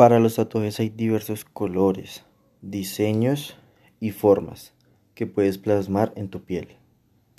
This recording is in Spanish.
Para los tatuajes hay diversos colores, diseños y formas que puedes plasmar en tu piel.